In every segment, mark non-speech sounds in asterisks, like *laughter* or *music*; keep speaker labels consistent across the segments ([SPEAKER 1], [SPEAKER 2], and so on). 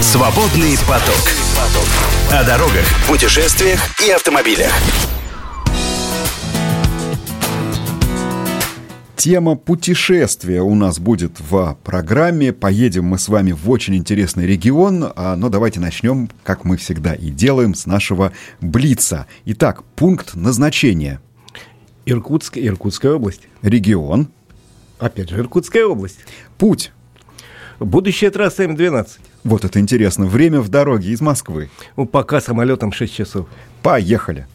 [SPEAKER 1] Свободный поток. О дорогах, путешествиях и автомобилях.
[SPEAKER 2] Тема путешествия у нас будет в программе. Поедем мы с вами в очень интересный регион. А, но давайте начнем, как мы всегда и делаем, с нашего Блица. Итак, пункт назначения.
[SPEAKER 3] Иркутск, Иркутская область.
[SPEAKER 2] Регион.
[SPEAKER 3] Опять же, Иркутская область.
[SPEAKER 2] Путь.
[SPEAKER 3] Будущая трасса М12.
[SPEAKER 2] Вот это интересно. Время в дороге из Москвы.
[SPEAKER 3] Ну, пока самолетом 6 часов.
[SPEAKER 2] Поехали.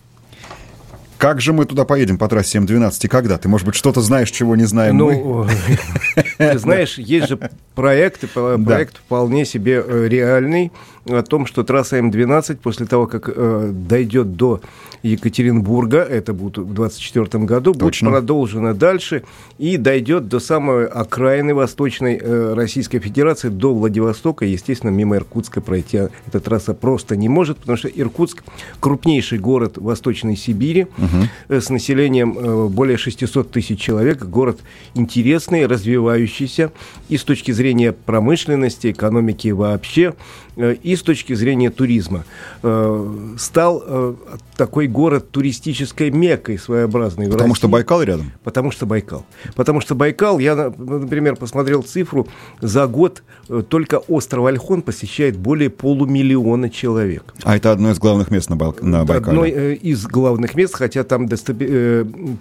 [SPEAKER 2] Как же мы туда поедем по трассе М12 и когда? Ты, может быть, что-то знаешь, чего не знаем
[SPEAKER 3] ну, мы? *laughs* Ты знаешь, есть же проект, проект вполне себе э, реальный о том, что трасса М12 после того, как э, дойдет до Екатеринбурга, это будет в 2024 году, Точно. будет продолжена дальше и дойдет до самой окраины Восточной э, Российской Федерации, до Владивостока. Естественно, мимо Иркутска пройти эта трасса просто не может, потому что Иркутск крупнейший город Восточной Сибири угу. Э, с населением э, более 600 тысяч человек. Город интересный, развивающийся и с точки зрения промышленности, экономики вообще. Э, и с точки зрения туризма. Стал такой город туристической меккой своеобразной.
[SPEAKER 2] Потому что Байкал рядом?
[SPEAKER 3] Потому что Байкал. Потому что Байкал, я, например, посмотрел цифру, за год только остров Альхон посещает более полумиллиона человек.
[SPEAKER 2] А это одно из главных мест на, Бал... на Байкале?
[SPEAKER 3] Одно из главных мест, хотя там доступ...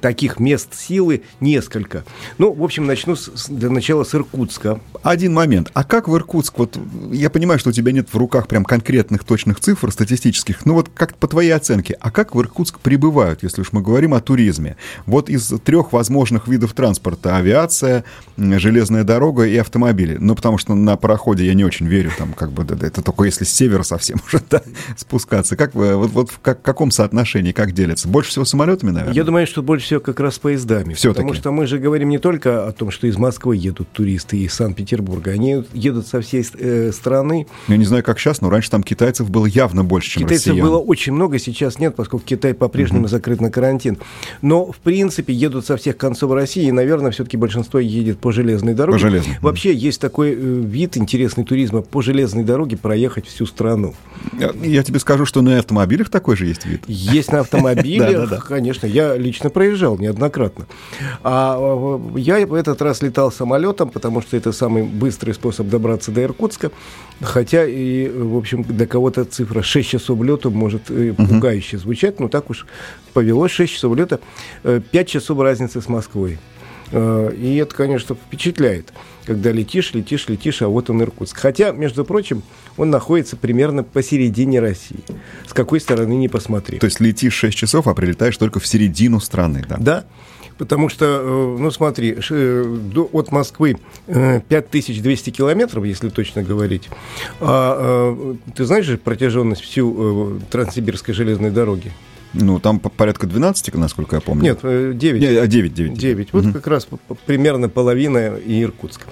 [SPEAKER 3] таких мест силы несколько. Ну, в общем, начну с, для начала с Иркутска.
[SPEAKER 2] Один момент. А как в Иркутск? Вот я понимаю, что у тебя нет в руках прям конкретных точных цифр статистических, ну вот как по твоей оценке, а как в Иркутск прибывают, если уж мы говорим о туризме? Вот из трех возможных видов транспорта авиация, железная дорога и автомобили. Ну, потому что на пароходе я не очень верю, там как бы это только если с севера совсем *laughs* уже да, спускаться. Как вы, вот, вот в как, каком соотношении, как делится? Больше всего самолетами, наверное?
[SPEAKER 3] Я думаю, что больше всего как раз поездами. Все-таки. Потому что мы же говорим не только о том, что из Москвы едут туристы из Санкт-Петербурга, они едут со всей э, страны.
[SPEAKER 2] Я не знаю, знаю, как сейчас, но раньше там китайцев было явно больше, чем
[SPEAKER 3] китайцев россиян. было очень много, сейчас нет, поскольку Китай по-прежнему угу. закрыт на карантин. Но, в принципе, едут со всех концов России, и, наверное, все-таки большинство едет по железной дороге. По железной. Вообще есть такой э, вид интересный туризма по железной дороге проехать всю страну.
[SPEAKER 2] Я, я тебе скажу, что на автомобилях такой же есть вид.
[SPEAKER 3] Есть на *laughs* автомобилях, конечно. Я лично проезжал неоднократно. А я в этот раз летал самолетом, потому что это самый быстрый способ добраться до Иркутска. Хотя и, в общем, для кого-то цифра 6 часов лета может uh-huh. пугающе звучать, но так уж повелось 6 часов лета, 5 э, часов разницы с Москвой. Э, и это, конечно, впечатляет, когда летишь, летишь, летишь, а вот он Иркутск. Хотя, между прочим, он находится примерно посередине России. С какой стороны не посмотри.
[SPEAKER 2] То есть летишь 6 часов, а прилетаешь только в середину страны, да?
[SPEAKER 3] Да. Потому что, э, ну смотри, э, от Москвы 5200 э, километров, если точно говорить. А, ты знаешь же протяженность всю Транссибирской железной дороги?
[SPEAKER 2] Ну, там порядка 12, насколько я помню.
[SPEAKER 3] Нет, 9.
[SPEAKER 2] Нет, 9, 9.
[SPEAKER 3] 9. Вот угу. как раз примерно половина и Иркутск.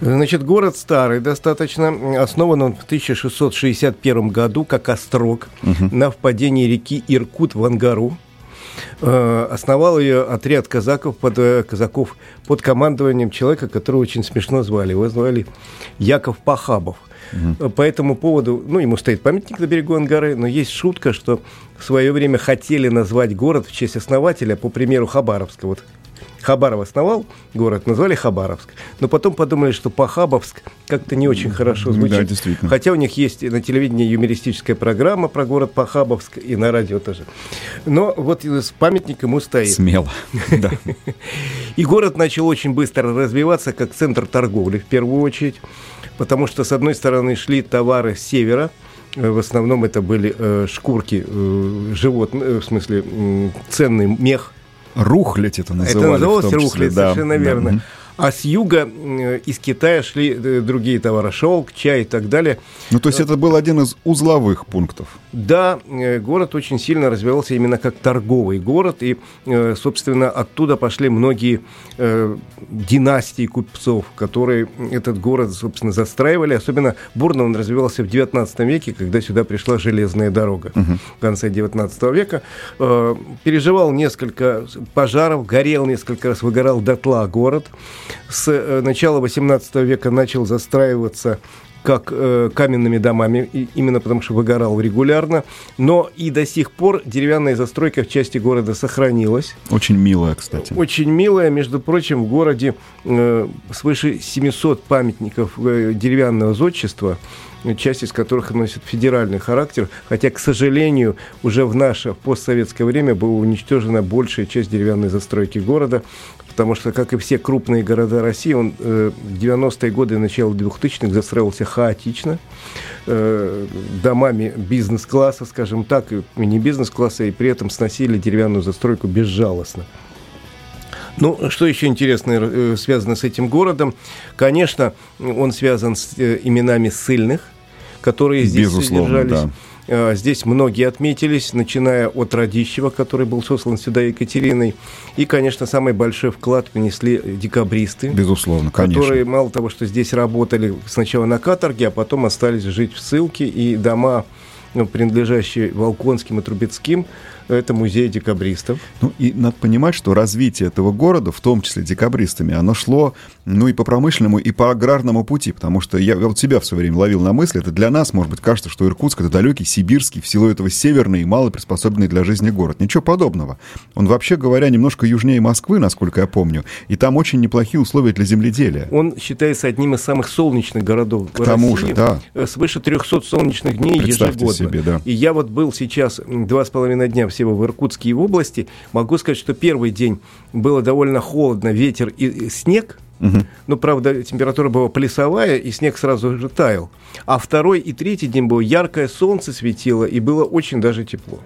[SPEAKER 3] Значит, город старый достаточно. Основан он в 1661 году как острог угу. на впадении реки Иркут в Ангару. Э, основал ее отряд казаков под, э, казаков под командованием человека, которого очень смешно звали. Его звали Яков Пахабов. Угу. По этому поводу, ну, ему стоит памятник на берегу Ангары, но есть шутка, что в свое время хотели назвать город в честь основателя, по примеру Хабаровска. Вот Хабаров основал город, назвали Хабаровск. Но потом подумали, что Пахабовск как-то не очень хорошо звучит. Да, действительно. Хотя у них есть на телевидении юмористическая программа про город Пахабовск и на радио тоже. Но вот с памятником ему стоит.
[SPEAKER 2] Смело. *laughs* Да.
[SPEAKER 3] И город начал очень быстро развиваться как центр торговли в первую очередь. Потому что, с одной стороны, шли товары с севера, в основном это были э, шкурки э, животных, э, в смысле э, ценный мех
[SPEAKER 2] Рухлядь это называли.
[SPEAKER 3] Это называлось рухлядь, да. совершенно верно. А с юга из Китая шли э, другие товары, шелк, чай и так далее.
[SPEAKER 2] Ну, то есть это был один из узловых пунктов.
[SPEAKER 3] Да, э, город очень сильно развивался именно как торговый город, и, э, собственно, оттуда пошли многие династии купцов, которые этот город, собственно, застраивали. Особенно бурно он развивался в 19 веке, когда сюда пришла железная дорога угу. в конце 19 века. Переживал несколько пожаров, горел несколько раз, выгорал дотла город с э, начала 18 века начал застраиваться как э, каменными домами, и, именно потому что выгорал регулярно, но и до сих пор деревянная застройка в части города сохранилась.
[SPEAKER 2] Очень милая, кстати.
[SPEAKER 3] Очень милая, между прочим, в городе э, свыше 700 памятников э, деревянного зодчества, часть из которых носит федеральный характер, хотя, к сожалению, уже в наше постсоветское время была уничтожена большая часть деревянной застройки города, потому что, как и все крупные города России, он э, в 90-е годы начало 2000-х застроился хаотично, э, домами бизнес-класса, скажем так, и не бизнес-класса, и при этом сносили деревянную застройку безжалостно. Ну, что еще интересное э, связано с этим городом? Конечно, он связан с э, именами ссыльных, которые здесь
[SPEAKER 2] Безусловно,
[SPEAKER 3] содержались.
[SPEAKER 2] да.
[SPEAKER 3] А, Здесь многие отметились, начиная от Радищева, который был сослан сюда Екатериной. И, конечно, самый большой вклад внесли декабристы.
[SPEAKER 2] Безусловно, конечно.
[SPEAKER 3] Которые мало того, что здесь работали сначала на каторге, а потом остались жить в ссылке. И дома, ну, принадлежащие Волконским и Трубецким, это музей декабристов.
[SPEAKER 2] Ну и надо понимать, что развитие этого города, в том числе декабристами, оно шло ну и по промышленному, и по аграрному пути, потому что я, я вот себя в свое время ловил на мысли, это для нас, может быть, кажется, что Иркутск это далекий, сибирский, в силу этого северный и мало приспособленный для жизни город. Ничего подобного. Он, вообще говоря, немножко южнее Москвы, насколько я помню, и там очень неплохие условия для земледелия.
[SPEAKER 3] Он считается одним из самых солнечных городов
[SPEAKER 2] К тому
[SPEAKER 3] России.
[SPEAKER 2] же, да.
[SPEAKER 3] Э, Свыше 300 солнечных дней
[SPEAKER 2] Представьте
[SPEAKER 3] ежегодно.
[SPEAKER 2] себе, да.
[SPEAKER 3] И я вот был сейчас два с половиной дня всего в Иркутске и в области. Могу сказать, что первый день было довольно холодно, ветер и, снег. Ну, правда, температура была плюсовая, и снег сразу же таял. А второй и третий день было яркое солнце светило, и было очень даже тепло.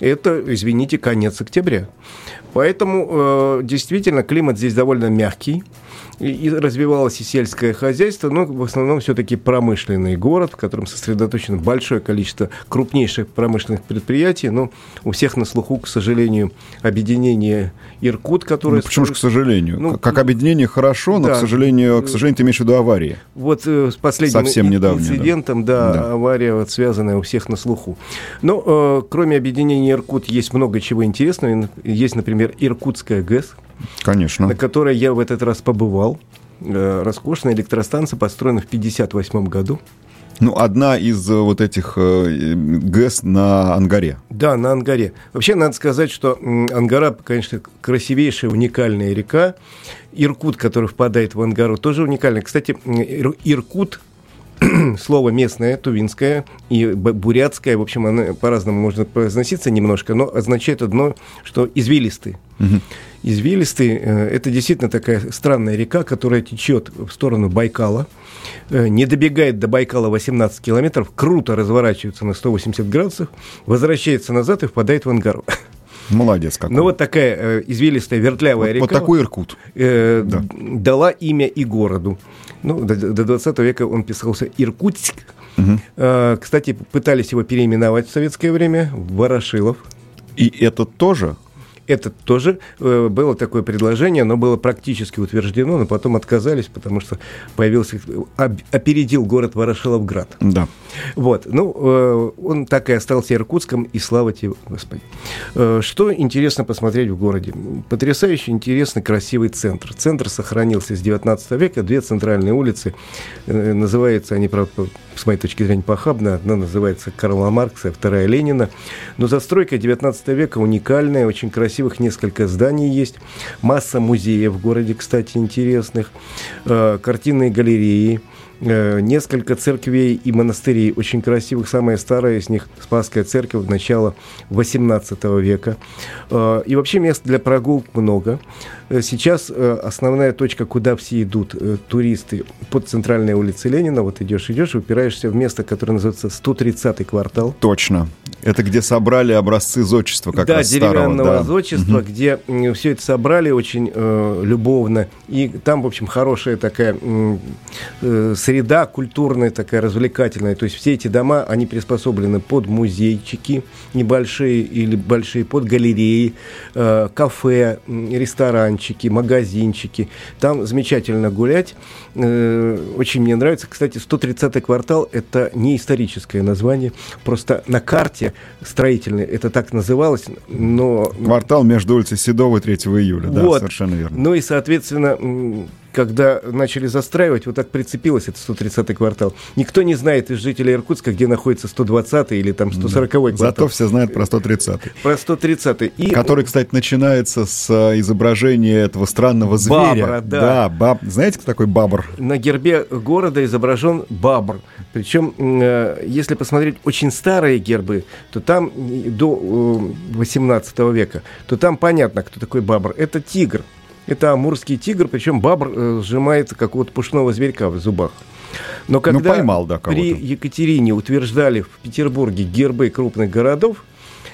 [SPEAKER 3] Это, извините, конец октября. Поэтому э, действительно климат здесь довольно мягкий. И, и развивалось и сельское хозяйство, но в основном все-таки промышленный город, в котором сосредоточено большое количество крупнейших промышленных предприятий. Но у всех на слуху, к сожалению, объединение Иркут, которое...
[SPEAKER 2] Ну, почему же, к сожалению?
[SPEAKER 3] Ну,
[SPEAKER 2] как, объединение хорошо, но,
[SPEAKER 3] да.
[SPEAKER 2] к сожалению, к сожалению, ты имеешь в виду аварии.
[SPEAKER 3] Вот э, с последним
[SPEAKER 2] Совсем
[SPEAKER 3] и-
[SPEAKER 2] недавнее, да.
[SPEAKER 3] инцидентом, да,
[SPEAKER 2] Да.
[SPEAKER 3] авария вот, связанная у всех на слуху. Но э, кроме объединения Иркут есть много чего интересного. Есть, например, Иркутская ГЭС,
[SPEAKER 2] Конечно.
[SPEAKER 3] на которой я в этот раз побывал. Э, Роскошная электростанция, построена в 1958 году.
[SPEAKER 2] Ну, одна из э, вот этих э, ГЭС на Ангаре.
[SPEAKER 3] Да, на Ангаре. Вообще, надо сказать, что Ангара, конечно, красивейшая, уникальная река. Иркут, который впадает в Ангару, тоже уникальный. Кстати, Иркут *clears throat* слово местное, тувинское и бурятское, в общем, оно по-разному можно произноситься немножко, но означает одно, что извилистый. Извилистый э, – это действительно такая странная река, которая течет в сторону Байкала, э, не добегает до Байкала 18 километров, круто разворачивается на 180 градусов, возвращается назад и впадает в Ангару. *laughs*
[SPEAKER 2] Молодец какой.
[SPEAKER 3] Ну вот такая э, извилистая вертлявая
[SPEAKER 2] вот,
[SPEAKER 3] река
[SPEAKER 2] вот такой Иркут.
[SPEAKER 3] э,
[SPEAKER 2] Да.
[SPEAKER 3] дала имя и городу. Ну, до, до 20 века он писался Иркутск. Э, кстати, пытались его переименовать в советское время в Ворошилов.
[SPEAKER 2] И это тоже
[SPEAKER 3] Это тоже э, было такое предложение, но было практически утверждено, но потом отказались, потому что появился, об- опередил город Ворошиловград.
[SPEAKER 2] Да.
[SPEAKER 3] Вот, ну, э, он так и остался Иркутском, и слава тебе, Господи. Э, что интересно посмотреть в городе? Потрясающе интересный, красивый центр. Центр сохранился с 19 века, две центральные улицы, э, называются они, правда, с моей точки зрения, похабно. Одна называется Карла Маркса, а вторая Ленина. Но застройка 19 века уникальная, очень красивых несколько зданий есть. Масса музеев в городе, кстати, интересных. Э, Картинные галереи. Э, несколько церквей и монастырей очень красивых. Самая старая из них Спасская церковь начала 18 века. Э, И вообще мест для прогулок много. Сейчас основная точка, куда все идут туристы, под центральной улицей Ленина. Вот идешь, идешь, упираешься в место, которое называется 130-й квартал.
[SPEAKER 2] Точно. Это где собрали образцы зодчества как
[SPEAKER 3] да,
[SPEAKER 2] раз старого.
[SPEAKER 3] деревянного
[SPEAKER 2] да.
[SPEAKER 3] зодчества, где все это собрали очень э, любовно. И там, в общем, хорошая такая э, среда культурная, такая развлекательная. То есть все эти дома, они приспособлены под музейчики небольшие или большие, под галереи, э, кафе, ресторанчики, магазинчики. Там замечательно гулять. Э, очень мне нравится. Кстати, 130-й квартал – это не историческое название. Просто на карте строительной это так называлось, но
[SPEAKER 2] Квартал между улицей Седова и 3 июля. Да,
[SPEAKER 3] Вот.
[SPEAKER 2] совершенно верно.
[SPEAKER 3] ну и, соответственно, когда начали застраивать, вот так прицепилось это 130-й квартал. Никто не знает из жителей Иркутска, где находится 120-й или там 140-й квартал.
[SPEAKER 2] Зато все знают про 130-й.
[SPEAKER 3] Про 130-й.
[SPEAKER 2] И... Который, кстати, начинается с э, изображения этого странного зверя.
[SPEAKER 3] Бабра, да.
[SPEAKER 2] Да, баб... знаете, кто такой бабр?
[SPEAKER 3] На гербе города изображен бабр. Причем, э, если посмотреть очень старые гербы, то там до 18 э, века, то там понятно, кто такой бабр. Это тигр. Это амурский тигр, причем бабр э, сжимает какого-то пушного зверька в зубах. Но ну, когда ну, поймал, да, при Екатерине утверждали в Петербурге гербы крупных городов,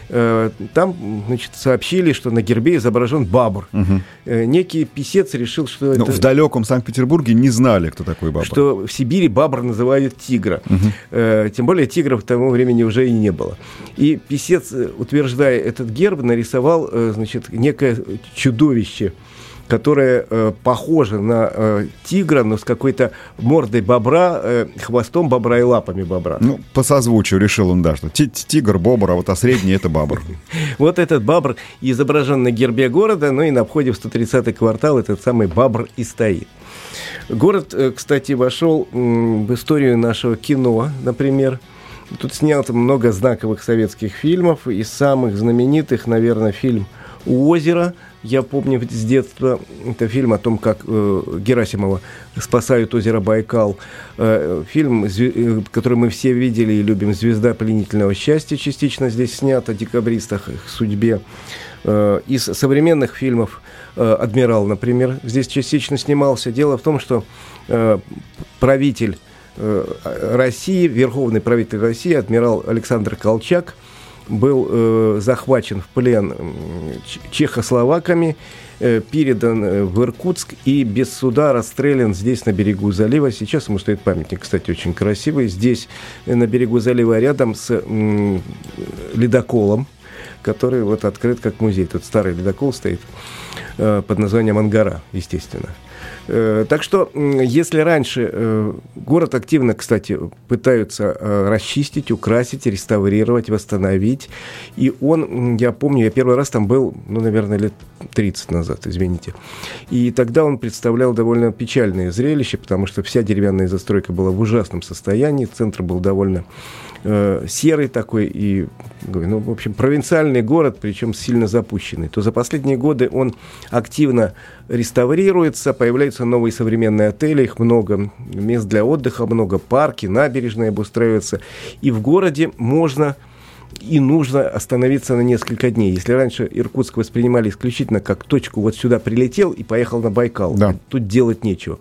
[SPEAKER 3] э, там значит, сообщили, что на гербе изображен бабр. Угу. Некий писец решил, что
[SPEAKER 2] Но
[SPEAKER 3] ну, это...
[SPEAKER 2] В далеком Санкт-Петербурге не знали, кто такой бабр.
[SPEAKER 3] Что в Сибири бабр называют тигра. Угу. Тем более тигров к тому времени уже и не было. И писец, утверждая этот герб, нарисовал значит, некое чудовище – которая э, похожа на э, тигра, но с какой-то мордой бобра, э, хвостом бобра и лапами бобра.
[SPEAKER 2] Ну, по созвучию решил он, да, что тигр, бобр, а вот а средний это бобр. *laughs*
[SPEAKER 3] Вот этот бобр изображен на гербе города, ну и на входе в 130-й квартал этот самый бобр и стоит. Город, э, кстати, вошел в историю нашего кино, например. Тут снято много знаковых советских фильмов. Из самых знаменитых, наверное, фильм «У озера», я помню с детства, это фильм о том, как э, Герасимова спасают озеро Байкал. Э, фильм, э, который мы все видели и любим, «Звезда пленительного счастья» частично здесь снят, о декабристах, их судьбе. Э, из современных фильмов э, «Адмирал», например, здесь частично снимался. Дело в том, что э, правитель э, России, верховный правитель России, адмирал Александр Колчак – был э, захвачен в плен чехословаками, э, передан э, в Иркутск и без суда расстрелян здесь, на берегу залива. Сейчас ему стоит памятник, кстати, очень красивый. Здесь, э, на берегу залива, рядом с э, ледоколом, который вот открыт как музей. Тут старый ледокол стоит э, под названием «Ангара», естественно. Э, так что, если раньше э, город активно, кстати, пытаются э, расчистить, украсить, реставрировать, восстановить, и он, я помню, я первый раз там был, ну, наверное, лет 30 назад, извините, и тогда он представлял довольно печальное зрелище, потому что вся деревянная застройка была в ужасном состоянии, центр был довольно серый такой и, ну, в общем, провинциальный город, причем сильно запущенный, то за последние годы он активно реставрируется, появляются новые современные отели, их много, мест для отдыха много, парки, набережные обустраиваются, и в городе можно и нужно остановиться на несколько дней. Если раньше Иркутск воспринимали исключительно как точку, вот сюда прилетел и поехал на Байкал, да. тут делать нечего.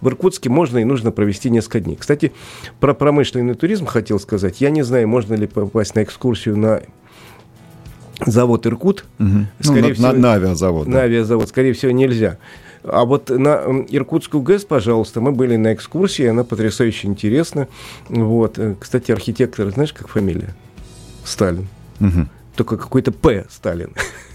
[SPEAKER 3] В Иркутске можно и нужно провести несколько дней. Кстати, про промышленный туризм хотел сказать. Я не знаю, можно ли попасть на экскурсию на завод Иркут.
[SPEAKER 2] Угу. Скорее ну, всего, на, на авиазавод.
[SPEAKER 3] На да. авиазавод, скорее всего, нельзя. А вот на Иркутскую ГЭС, пожалуйста, мы были на экскурсии, она потрясающе интересна. Вот. Э, кстати, архитектор, знаешь, как фамилия? Сталин. Угу. Только какой-то П. Сталин. *laughs*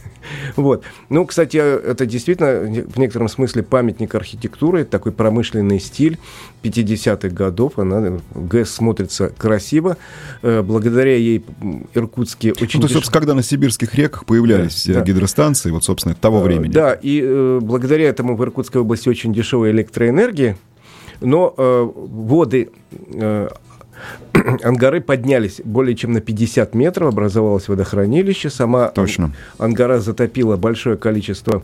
[SPEAKER 3] Вот. Ну, кстати, это действительно в некотором смысле памятник архитектуры, такой промышленный стиль 50-х годов. Она, ГЭС смотрится красиво. Э, благодаря ей иркутские очень...
[SPEAKER 2] Ну, то, собственно, когда на сибирских реках появлялись да, гидростанции, вот, собственно, того э, времени.
[SPEAKER 3] Да, и э, благодаря этому в Иркутской области очень дешевая электроэнергия, но э, воды э, *clears throat* Ангары поднялись более чем на 50 метров, образовалось водохранилище. Сама
[SPEAKER 2] Точно.
[SPEAKER 3] Ангара затопила большое количество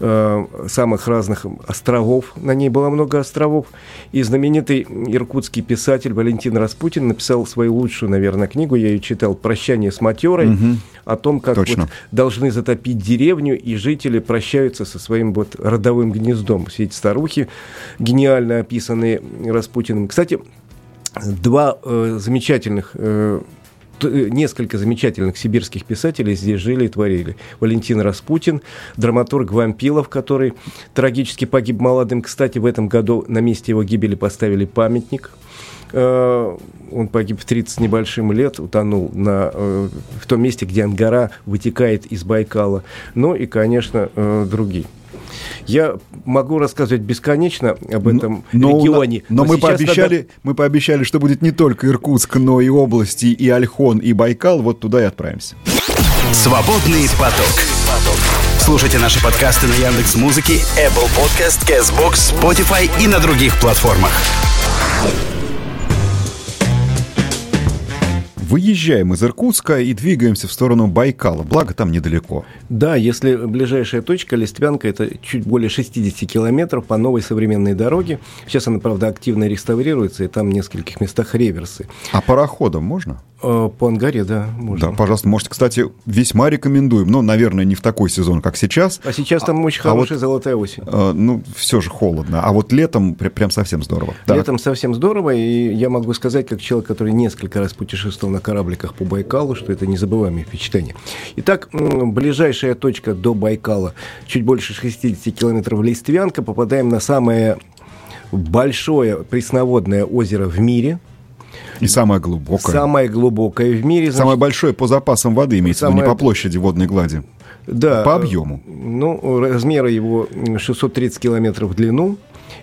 [SPEAKER 3] э, самых разных островов. На ней было много островов. И знаменитый иркутский писатель Валентин Распутин написал свою лучшую, наверное, книгу. Я ее читал «Прощание с матерой». Угу. О том, как вот должны затопить деревню, и жители прощаются со своим вот родовым гнездом. Все эти старухи гениально описанные Распутиным. Кстати, два э, замечательных э, э, несколько замечательных сибирских писателей здесь жили и творили. Валентин Распутин, драматург Вампилов, который трагически погиб молодым. Кстати, в этом году на месте его гибели поставили памятник. Э, он погиб в 30 небольшим лет, утонул на, в том месте, где Ангара вытекает из Байкала. Ну и, конечно, другие. Я могу рассказывать бесконечно об этом но, регионе.
[SPEAKER 2] Но, но, мы, пообещали, надо... мы пообещали, что будет не только Иркутск, но и области, и Альхон, и Байкал. Вот туда и отправимся.
[SPEAKER 1] Свободный поток. Слушайте наши подкасты на Яндекс Музыке, Apple Podcast, Castbox, Spotify и на других платформах.
[SPEAKER 2] Выезжаем из Иркутска и двигаемся в сторону Байкала, благо там недалеко.
[SPEAKER 3] Да, если ближайшая точка Листвянка, это чуть более 60 километров по новой современной дороге. Сейчас она, правда, активно реставрируется, и там в нескольких местах реверсы.
[SPEAKER 2] А пароходом можно?
[SPEAKER 3] Э, по Ангаре, да, можно.
[SPEAKER 2] Да, пожалуйста, можете, кстати, весьма рекомендуем. Но, наверное, не в такой сезон, как сейчас.
[SPEAKER 3] А сейчас там очень
[SPEAKER 2] а
[SPEAKER 3] хорошая
[SPEAKER 2] вот,
[SPEAKER 3] золотая осень.
[SPEAKER 2] Э, ну, все же холодно. А вот летом прям, совсем здорово.
[SPEAKER 3] Летом совсем здорово, и я могу сказать, как человек, который несколько раз путешествовал на корабликах по Байкалу, что это незабываемое впечатление. Итак, ближайшая точка до Байкала, чуть больше 60 километров Листвянка, попадаем на самое большое пресноводное озеро в мире –
[SPEAKER 2] и самое глубокое.
[SPEAKER 3] Самое глубокое в мире.
[SPEAKER 2] Значит, самое большое по запасам воды, имеется самое... в виду, не по площади водной глади.
[SPEAKER 3] Да.
[SPEAKER 2] По объему.
[SPEAKER 3] Ну, размеры его 630 километров в длину,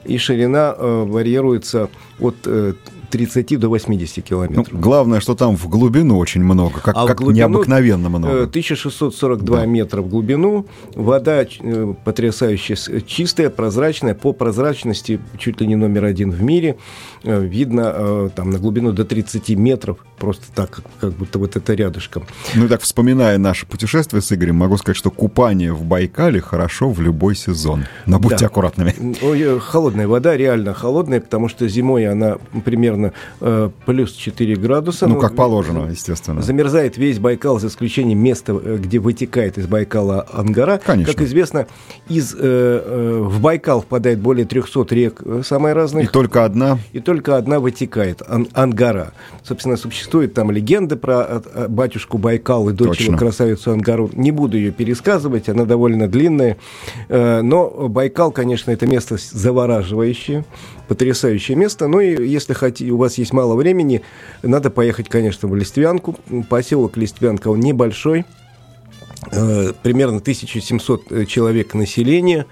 [SPEAKER 3] и ширина э, варьируется от э, 30 до 80 километров.
[SPEAKER 2] Ну, главное, что там в глубину очень много, как, а как глубину, необыкновенно много.
[SPEAKER 3] 1642 э, да. метра в глубину. Вода э, потрясающе чистая, прозрачная. По прозрачности чуть ли не номер один в мире. Э, видно там на глубину до 30 метров. Просто так, как, как будто вот это рядышком.
[SPEAKER 2] Ну и так, вспоминая наше путешествие с Игорем, могу сказать, что купание в Байкале хорошо в любой сезон. Но будьте да. аккуратными.
[SPEAKER 3] Ой, холодная вода, реально холодная, потому что зимой она примерно примерно э, плюс 4 градуса.
[SPEAKER 2] Ну, как положено, естественно.
[SPEAKER 3] Замерзает весь Байкал, за исключением места, э, где вытекает из Байкала Ангара.
[SPEAKER 2] Конечно.
[SPEAKER 3] Как известно, из, э, э, в Байкал впадает более 300 рек э, самые разные.
[SPEAKER 2] И только одна?
[SPEAKER 3] И только одна вытекает, ан Ангара. Собственно, существует там легенда про батюшку Байкал и дочь его красавицу Ангару. Не буду ее пересказывать, она довольно длинная. Э, но Байкал, конечно, это место завораживающее потрясающее место. Ну и если хотите, у вас есть мало времени, надо поехать, конечно, в Листвянку. Поселок Листвянка, он небольшой, э, примерно 1700 э, человек населения.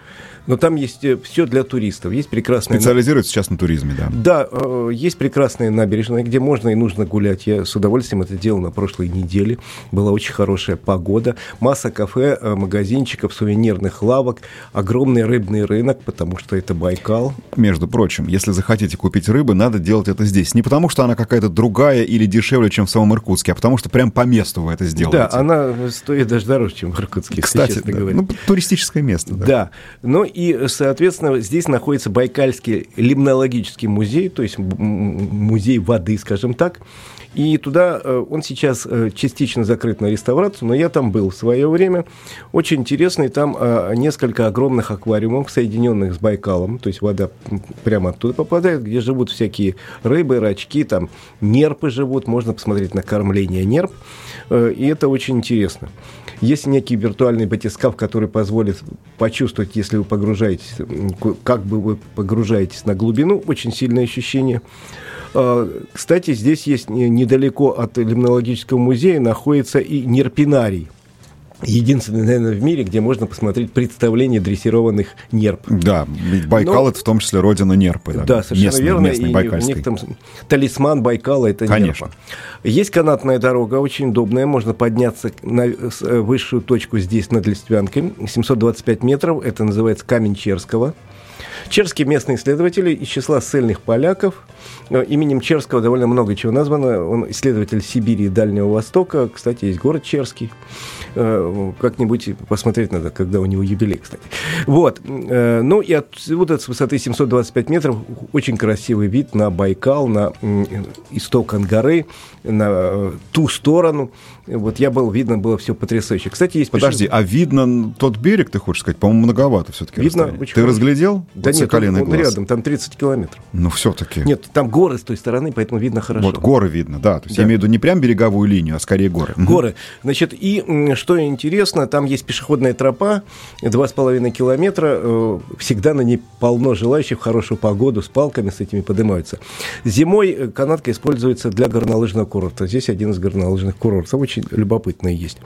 [SPEAKER 3] Но там есть э, все для туристов. Есть прекрасная...
[SPEAKER 2] Специализируется сейчас на туризме, да?
[SPEAKER 3] Да, э, есть прекрасная набережная, где можно и нужно гулять. Я с удовольствием это делал на прошлой неделе. Была очень хорошая погода. Масса кафе, э, магазинчиков, сувенирных лавок. Огромный рыбный рынок, потому что это Байкал.
[SPEAKER 2] Между прочим, если захотите купить рыбы, надо делать это здесь. Не потому, что она какая-то другая или дешевле, чем в самом Иркутске, а потому что прям по месту вы это сделаете.
[SPEAKER 3] Да, она стоит даже дороже, чем в Иркутске,
[SPEAKER 2] Кстати, да.
[SPEAKER 3] говоря.
[SPEAKER 2] Ну, туристическое место.
[SPEAKER 3] Да. да. Но и, соответственно, здесь находится Байкальский лимнологический музей, то есть музей воды, скажем так. И туда э, он сейчас э, частично закрыт на реставрацию, но я там был в свое время. Очень интересный, там э, несколько огромных аквариумов, соединенных с Байкалом, то есть вода прямо оттуда попадает, где живут всякие рыбы, рачки, там нерпы живут, можно посмотреть на кормление нерп, и это очень интересно. Есть некий виртуальный батискаф, который позволит почувствовать, если вы погружаетесь, как бы вы погружаетесь на глубину, очень сильное ощущение. А, кстати, здесь есть недалеко от лимнологического музея находится и нерпинарий единственный, наверное, в мире, где можно посмотреть представление дрессированных нерп.
[SPEAKER 2] Да, ведь Байкал Но, это в том числе родина нерпы.
[SPEAKER 3] Да, да совершенно местной, верно. Местной, и у них там талисман Байкала это
[SPEAKER 2] Конечно.
[SPEAKER 3] нерпа. Есть канатная дорога, очень удобная, можно подняться на э, высшую точку здесь над Листвянкой, 725 метров, это называется Камень Черского. Черские местные исследователи из числа ссыльных поляков. Э, именем Черского довольно много чего названо. Он исследователь Сибири и Дальнего Востока. Кстати, есть город Черский. Э, как-нибудь посмотреть надо, когда у него юбилей, кстати. Вот. Э, ну и отсюда с высоты 725 метров очень красивый вид на Байкал, на исток Ангары, на ту сторону. Вот я был, видно было все потрясающе. Кстати, есть...
[SPEAKER 2] Подожди, а видно тот берег, ты хочешь сказать? По-моему, многовато все-таки
[SPEAKER 3] Видно
[SPEAKER 2] Ты хорошо. разглядел?
[SPEAKER 3] Да вот нет, он, он рядом, там 30 километров.
[SPEAKER 2] Ну, все-таки.
[SPEAKER 3] Нет, там горы с той стороны, поэтому видно хорошо.
[SPEAKER 2] Вот горы видно, да. То есть да. я имею в виду не прям береговую линию, а скорее горы.
[SPEAKER 3] Горы. Значит, и что интересно, там есть пешеходная тропа, 2,5 километра. Э, всегда на ней полно желающих в хорошую погоду, с палками с этими поднимаются. Зимой э, канатка используется для горнолыжного курорта. Здесь один из горнолыжных курортов. Очень любопытно есть.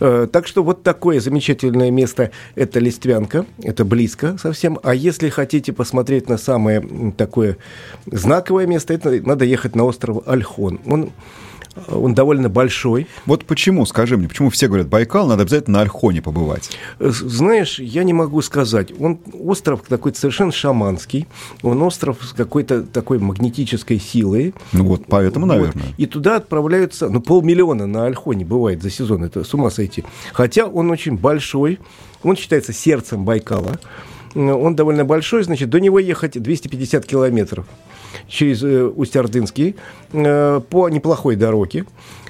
[SPEAKER 3] Э, так что вот такое замечательное место – это Листвянка. Это близко совсем. А если хотите посмотреть на самое такое знаковое место, это надо ехать на остров Альхон. Он Он довольно большой.
[SPEAKER 2] Вот почему, скажи мне, почему все говорят, Байкал, надо обязательно на Альхоне побывать?
[SPEAKER 3] Знаешь, я не могу сказать. Он остров такой совершенно шаманский. Он остров с какой-то такой магнетической силой.
[SPEAKER 2] Ну вот, поэтому, вот. наверное.
[SPEAKER 3] И туда отправляются, ну, полмиллиона на Альхоне бывает за сезон. Это с ума сойти. Хотя он очень большой. Он считается сердцем Байкала. Он довольно большой, значит, до него ехать 250 километров через э, Усть-Ордынский э, по неплохой дороге.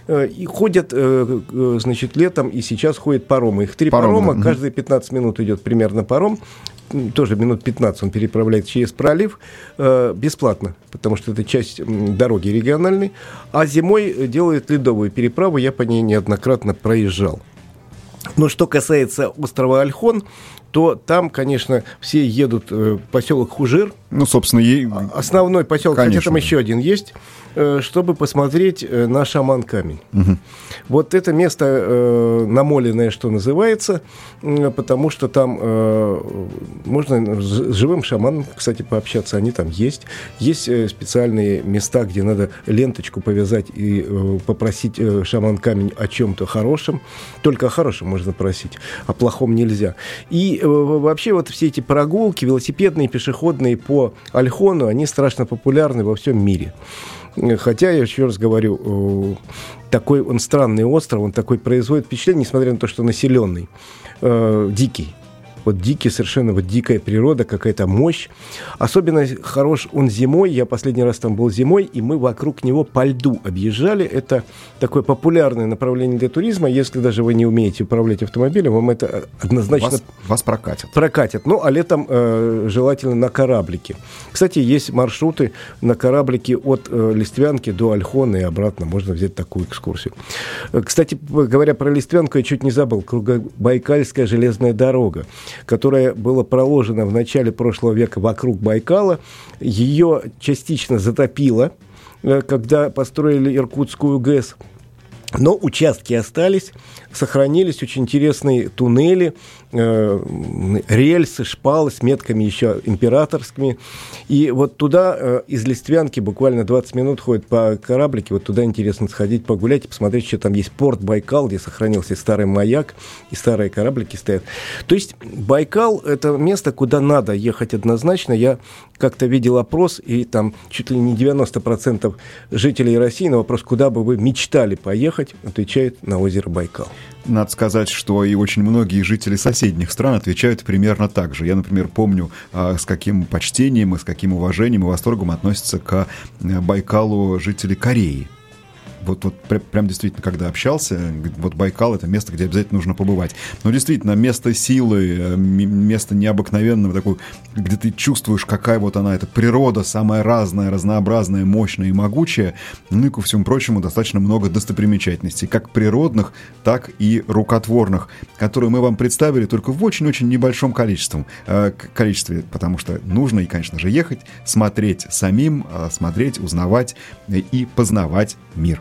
[SPEAKER 3] Э, и ходят, значит, летом и сейчас ходят паромы. Их три парома, парома да. каждые 15 минут идет примерно паром. Тоже минут 15 он переправляет через пролив бесплатно, потому что это часть дороги региональной. А зимой делают ледовую переправу, я по ней неоднократно проезжал. Но что касается острова Альхон, то там, конечно, все едут э, поселок Хужир.
[SPEAKER 2] Ну, собственно, ей...
[SPEAKER 3] Основной поселок, конечно. хотя там еще один есть. Э, чтобы посмотреть э, на шаман-камень. Угу. Вот это место э, намоленное, что называется, потому что там можно с живым шаманом, кстати, пообщаться, они там есть. Есть специальные места, где надо ленточку повязать и попросить шаман-камень о чем-то хорошем. Только о хорошем можно просить, о плохом нельзя. И вообще вот все эти прогулки, велосипедные, пешеходные по Альхону, они страшно популярны во всем мире. Хотя, я еще раз говорю, такой он странный остров, он такой производит впечатление, несмотря на то, что населенный, э, дикий вот дикий, совершенно вот дикая природа, какая-то мощь. Особенно хорош он зимой. Я последний раз там был зимой, и мы вокруг него по льду объезжали. Это такое популярное направление для туризма. Если даже вы не умеете управлять автомобилем, вам это однозначно...
[SPEAKER 2] Вас, вас прокатят.
[SPEAKER 3] Прокатят. Ну, а летом э, желательно на кораблике. Кстати, есть маршруты на кораблике от э, Листвянки до Альхона и обратно. Можно взять такую экскурсию. Э, кстати, говоря про Листвянку, я чуть не забыл. Кругобайкальская железная дорога которое было проложено в начале прошлого века вокруг Байкала, ее частично затопило, э, когда построили Иркутскую ГЭС. Но участки остались, сохранились очень интересные туннели, э, рельсы, шпалы с метками еще императорскими. И вот туда э, из Листвянки буквально 20 минут ходит по кораблике. Вот туда интересно сходить, погулять и посмотреть, что там есть порт Байкал, где сохранился старый маяк и старые кораблики стоят. То есть Байкал – это место, куда надо ехать однозначно. Я как-то видел опрос, и там чуть ли не 90% жителей России на вопрос, куда бы вы мечтали поехать, отвечают на озеро Байкал.
[SPEAKER 2] Надо сказать, что и очень многие жители соседних стран отвечают примерно так же. Я, например, помню, а, с каким почтением и с каким уважением и восторгом относятся к э, Байкалу жители Кореи вот, вот прям действительно, когда общался, вот Байкал — это место, где обязательно нужно побывать. Но действительно, место силы, э, место необыкновенного, такое, где ты чувствуешь, какая вот она, эта природа, самая разная, разнообразная, мощная и могучая. Ну и, ко всему прочему, достаточно много достопримечательностей, как природных, так и рукотворных, которые мы вам представили только в очень-очень небольшом количестве, э, количестве, потому что нужно и, конечно же, ехать, смотреть самим, э, смотреть, узнавать и познавать мир.